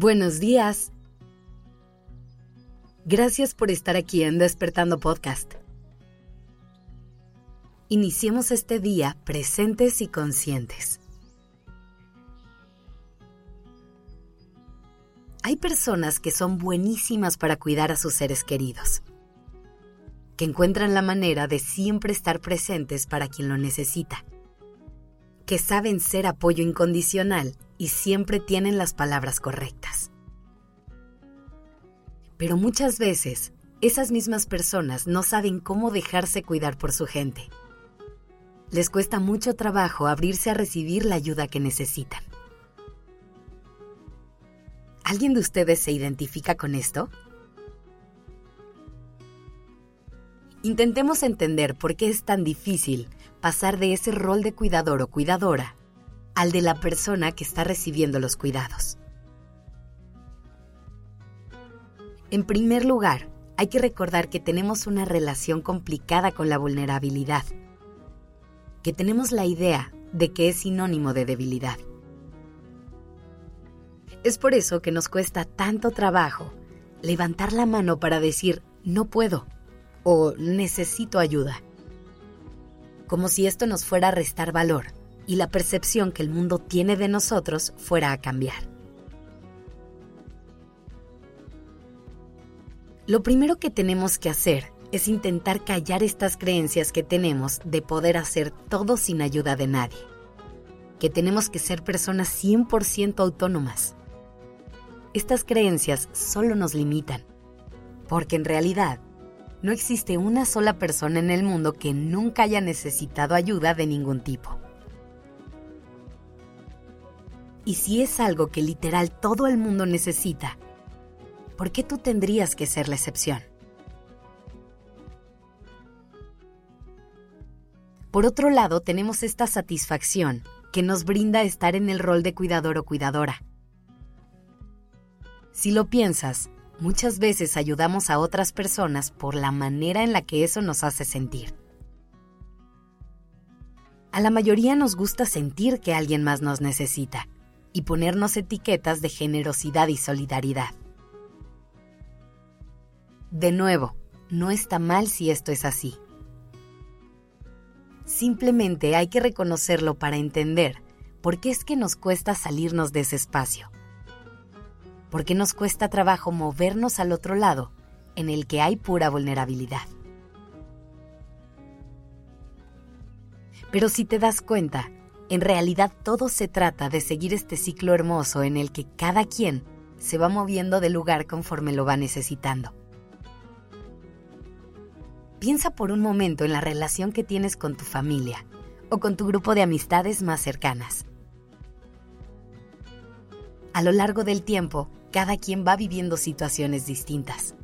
Buenos días. Gracias por estar aquí en Despertando Podcast. Iniciemos este día presentes y conscientes. Hay personas que son buenísimas para cuidar a sus seres queridos, que encuentran la manera de siempre estar presentes para quien lo necesita que saben ser apoyo incondicional y siempre tienen las palabras correctas. Pero muchas veces, esas mismas personas no saben cómo dejarse cuidar por su gente. Les cuesta mucho trabajo abrirse a recibir la ayuda que necesitan. ¿Alguien de ustedes se identifica con esto? Intentemos entender por qué es tan difícil pasar de ese rol de cuidador o cuidadora al de la persona que está recibiendo los cuidados. En primer lugar, hay que recordar que tenemos una relación complicada con la vulnerabilidad, que tenemos la idea de que es sinónimo de debilidad. Es por eso que nos cuesta tanto trabajo levantar la mano para decir no puedo o necesito ayuda como si esto nos fuera a restar valor y la percepción que el mundo tiene de nosotros fuera a cambiar. Lo primero que tenemos que hacer es intentar callar estas creencias que tenemos de poder hacer todo sin ayuda de nadie, que tenemos que ser personas 100% autónomas. Estas creencias solo nos limitan, porque en realidad no existe una sola persona en el mundo que nunca haya necesitado ayuda de ningún tipo. Y si es algo que literal todo el mundo necesita, ¿por qué tú tendrías que ser la excepción? Por otro lado, tenemos esta satisfacción que nos brinda estar en el rol de cuidador o cuidadora. Si lo piensas, muchas veces ayudamos a otras personas por la manera en la que eso nos hace sentir. A la mayoría nos gusta sentir que alguien más nos necesita y ponernos etiquetas de generosidad y solidaridad. De nuevo, no está mal si esto es así. Simplemente hay que reconocerlo para entender por qué es que nos cuesta salirnos de ese espacio porque nos cuesta trabajo movernos al otro lado, en el que hay pura vulnerabilidad. Pero si te das cuenta, en realidad todo se trata de seguir este ciclo hermoso en el que cada quien se va moviendo de lugar conforme lo va necesitando. Piensa por un momento en la relación que tienes con tu familia o con tu grupo de amistades más cercanas. A lo largo del tiempo, cada quien va viviendo situaciones distintas.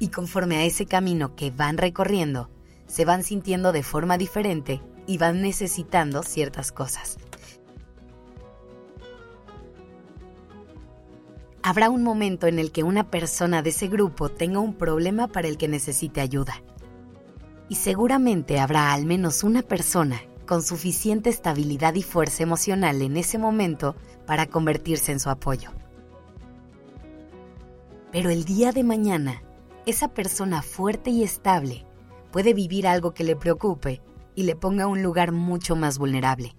Y conforme a ese camino que van recorriendo, se van sintiendo de forma diferente y van necesitando ciertas cosas. Habrá un momento en el que una persona de ese grupo tenga un problema para el que necesite ayuda. Y seguramente habrá al menos una persona con suficiente estabilidad y fuerza emocional en ese momento para convertirse en su apoyo. Pero el día de mañana, esa persona fuerte y estable puede vivir algo que le preocupe y le ponga un lugar mucho más vulnerable.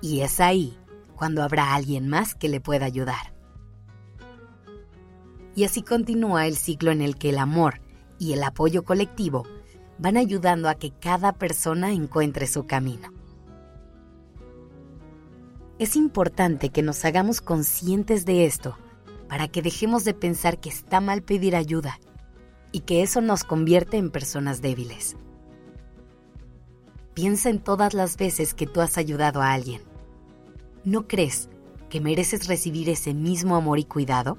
Y es ahí cuando habrá alguien más que le pueda ayudar. Y así continúa el ciclo en el que el amor y el apoyo colectivo van ayudando a que cada persona encuentre su camino. Es importante que nos hagamos conscientes de esto para que dejemos de pensar que está mal pedir ayuda y que eso nos convierte en personas débiles. Piensa en todas las veces que tú has ayudado a alguien. ¿No crees que mereces recibir ese mismo amor y cuidado?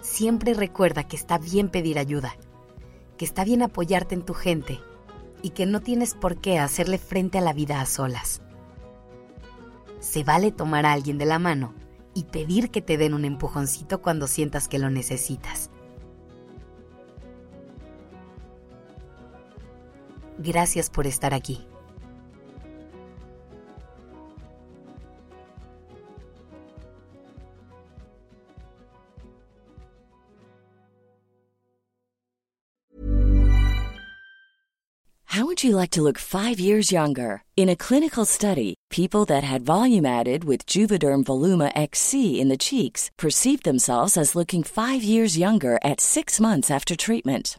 Siempre recuerda que está bien pedir ayuda, que está bien apoyarte en tu gente y que no tienes por qué hacerle frente a la vida a solas se vale tomar a alguien de la mano y pedir que te den un empujoncito cuando sientas que lo necesitas. Gracias por estar aquí. How would you like to look 5 years younger? In a clinical study, people that had volume added with Juvederm Voluma XC in the cheeks perceived themselves as looking 5 years younger at 6 months after treatment